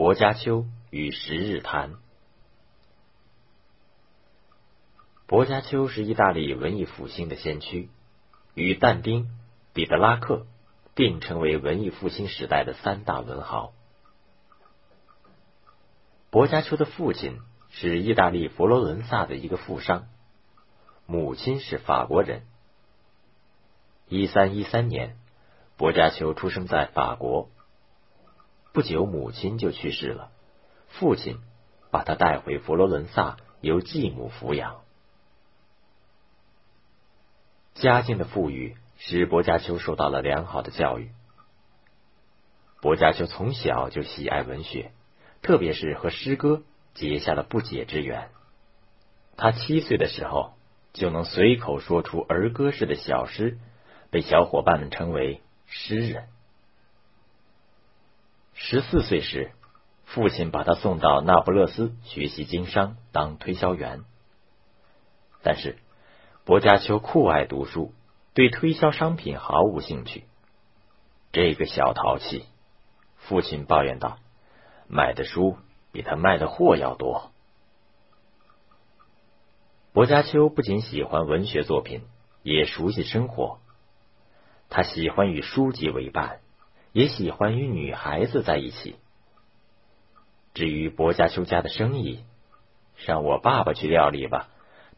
薄伽丘与十日谈。薄伽丘是意大利文艺复兴的先驱，与但丁、彼得拉克并称为文艺复兴时代的三大文豪。薄伽丘的父亲是意大利佛罗伦萨的一个富商，母亲是法国人。一三一三年，薄伽丘出生在法国。不久，母亲就去世了，父亲把他带回佛罗伦萨，由继母抚养。家境的富裕使薄伽丘受到了良好的教育。薄伽丘从小就喜爱文学，特别是和诗歌结下了不解之缘。他七岁的时候就能随口说出儿歌式的小诗，被小伙伴们称为诗人。十四岁时，父亲把他送到那不勒斯学习经商，当推销员。但是，薄伽丘酷爱读书，对推销商品毫无兴趣。这个小淘气，父亲抱怨道：“买的书比他卖的货要多。”薄伽丘不仅喜欢文学作品，也熟悉生活。他喜欢与书籍为伴。也喜欢与女孩子在一起。至于薄伽丘家的生意，让我爸爸去料理吧。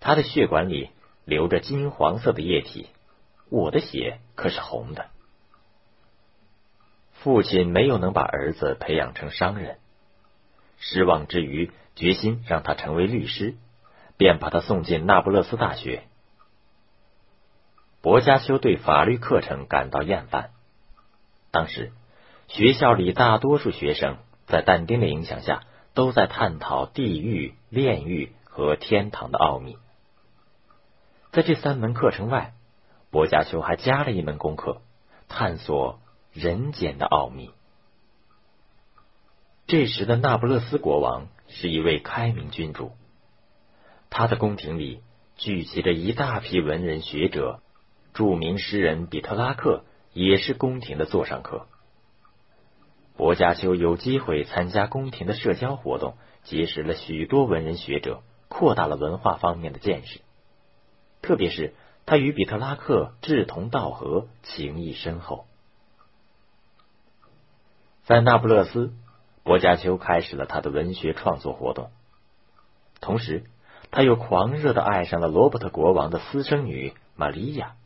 他的血管里流着金黄色的液体，我的血可是红的。父亲没有能把儿子培养成商人，失望之余，决心让他成为律师，便把他送进那不勒斯大学。薄伽丘对法律课程感到厌烦。当时，学校里大多数学生在但丁的影响下，都在探讨地狱、炼狱和天堂的奥秘。在这三门课程外，薄伽丘还加了一门功课，探索人间的奥秘。这时的那不勒斯国王是一位开明君主，他的宫廷里聚集着一大批文人学者，著名诗人比特拉克。也是宫廷的座上客。薄伽丘有机会参加宫廷的社交活动，结识了许多文人学者，扩大了文化方面的见识。特别是他与比特拉克志同道合，情谊深厚。在那不勒斯，薄伽丘开始了他的文学创作活动。同时，他又狂热的爱上了罗伯特国王的私生女玛利亚。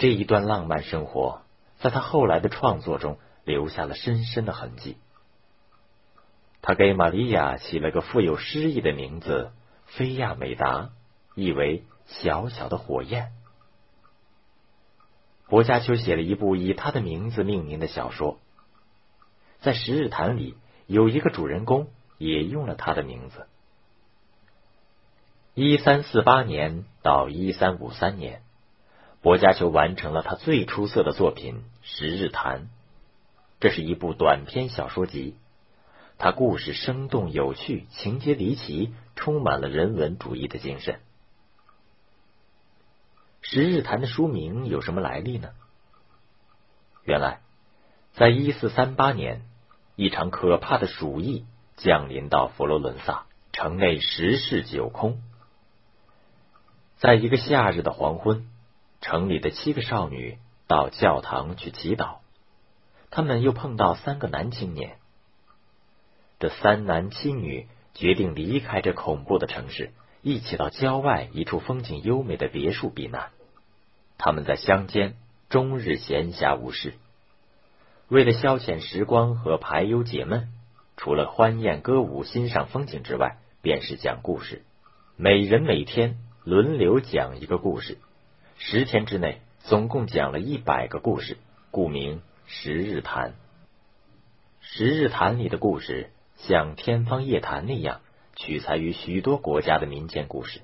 这一段浪漫生活，在他后来的创作中留下了深深的痕迹。他给玛利亚起了个富有诗意的名字——菲亚美达，意为小小的火焰。薄伽丘写了一部以他的名字命名的小说，在《十日谈》里有一个主人公也用了他的名字。一三四八年到一三五三年。薄伽丘完成了他最出色的作品《十日谈》，这是一部短篇小说集。他故事生动有趣，情节离奇，充满了人文主义的精神。《十日谈》的书名有什么来历呢？原来，在一四三八年，一场可怕的鼠疫降临到佛罗伦萨城内，十室九空。在一个夏日的黄昏。城里的七个少女到教堂去祈祷，他们又碰到三个男青年。这三男七女决定离开这恐怖的城市，一起到郊外一处风景优美的别墅避难。他们在乡间终日闲暇无事，为了消遣时光和排忧解闷，除了欢宴歌舞、欣赏风景之外，便是讲故事。每人每天轮流讲一个故事。十天之内，总共讲了一百个故事，故名《十日谈》。《十日谈》里的故事像《天方夜谭》那样，取材于许多国家的民间故事。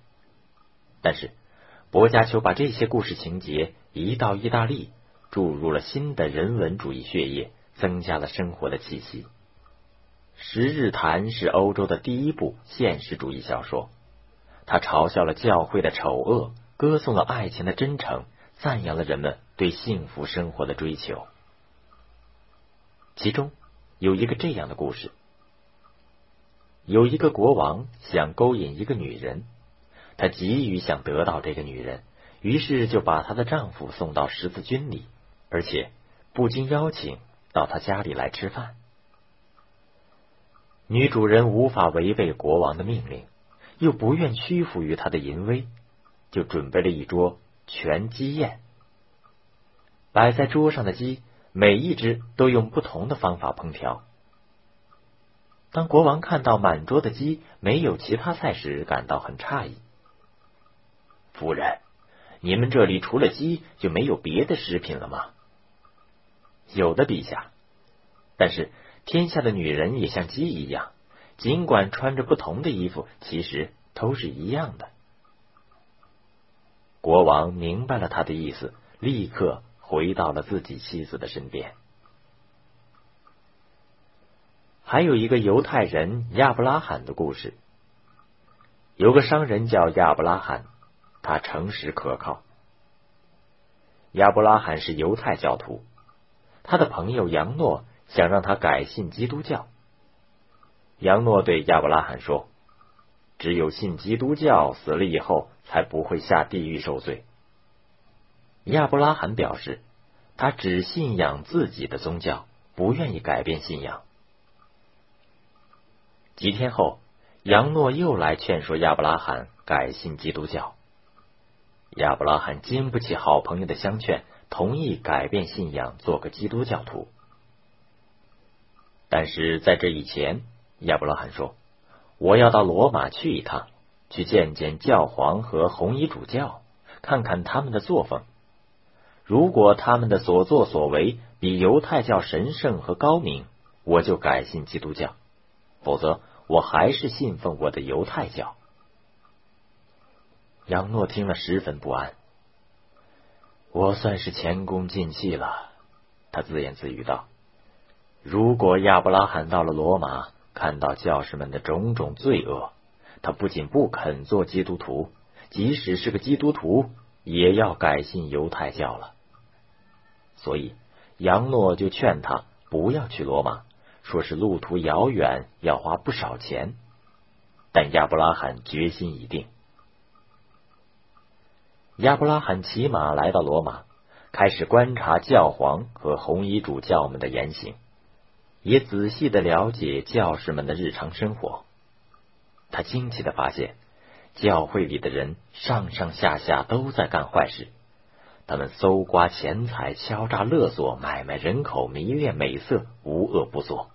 但是，薄伽丘把这些故事情节移到意大利，注入了新的人文主义血液，增加了生活的气息。《十日谈》是欧洲的第一部现实主义小说，它嘲笑了教会的丑恶。歌颂了爱情的真诚，赞扬了人们对幸福生活的追求。其中有一个这样的故事：有一个国王想勾引一个女人，他急于想得到这个女人，于是就把她的丈夫送到十字军里，而且不经邀请到他家里来吃饭。女主人无法违背国王的命令，又不愿屈服于他的淫威，就准备了一桌全鸡宴。摆在桌上的鸡，每一只都用不同的方法烹调。当国王看到满桌的鸡没有其他菜时，感到很诧异。夫人，你们这里除了鸡就没有别的食品了吗？有的，陛下。但是天下的女人也像鸡一样，尽管穿着不同的衣服，其实都是一样的。国王明白了他的意思，立刻。回到了自己妻子的身边。还有一个犹太人亚伯拉罕的故事。有个商人叫亚伯拉罕，他诚实可靠。亚伯拉罕是犹太教徒，他的朋友杨诺想让他改信基督教。杨诺对亚伯拉罕说：“只有信基督教，死了以后才不会下地狱受罪。”亚伯拉罕表示，他只信仰自己的宗教，不愿意改变信仰。几天后，杨诺又来劝说亚伯拉罕改信基督教。亚伯拉罕经不起好朋友的相劝，同意改变信仰，做个基督教徒。但是在这以前，亚伯拉罕说：“我要到罗马去一趟，去见见教皇和红衣主教，看看他们的作风。”如果他们的所作所为比犹太教神圣和高明，我就改信基督教；否则，我还是信奉我的犹太教。杨诺听了十分不安，我算是前功尽弃了。他自言自语道：“如果亚伯拉罕到了罗马，看到教士们的种种罪恶，他不仅不肯做基督徒，即使是个基督徒，也要改信犹太教了。”所以，杨诺就劝他不要去罗马，说是路途遥远，要花不少钱。但亚伯拉罕决心已定。亚伯拉罕骑马来到罗马，开始观察教皇和红衣主教们的言行，也仔细的了解教士们的日常生活。他惊奇的发现，教会里的人上上下下都在干坏事。他们搜刮钱财、敲诈勒索、买卖人口、迷恋美色，无恶不作。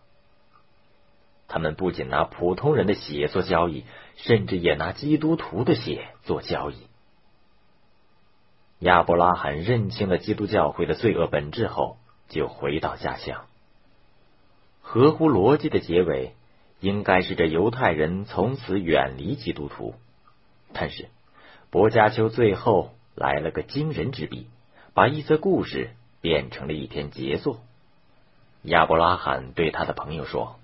他们不仅拿普通人的血做交易，甚至也拿基督徒的血做交易。亚伯拉罕认清了基督教会的罪恶本质后，就回到家乡。合乎逻辑的结尾，应该是这犹太人从此远离基督徒。但是，薄伽丘最后。来了个惊人之笔，把一则故事变成了一篇杰作。亚伯拉罕对他的朋友说：“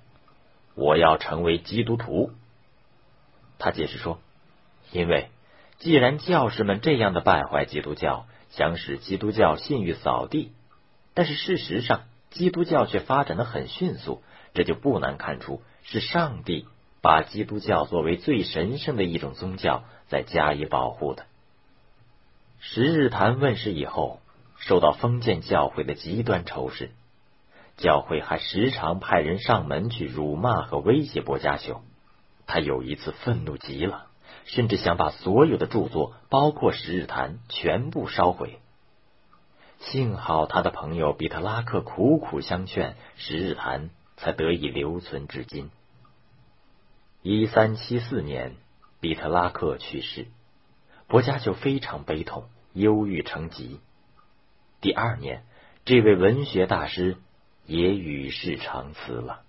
我要成为基督徒。”他解释说：“因为既然教士们这样的败坏基督教，想使基督教信誉扫地，但是事实上基督教却发展的很迅速，这就不难看出是上帝把基督教作为最神圣的一种宗教在加以保护的。”十日谈问世以后，受到封建教会的极端仇视，教会还时常派人上门去辱骂和威胁薄伽丘。他有一次愤怒极了，甚至想把所有的著作，包括十日谈，全部烧毁。幸好他的朋友比特拉克苦苦相劝，十日谈才得以留存至今。一三七四年，比特拉克去世。伯家就非常悲痛，忧郁成疾。第二年，这位文学大师也与世长辞了。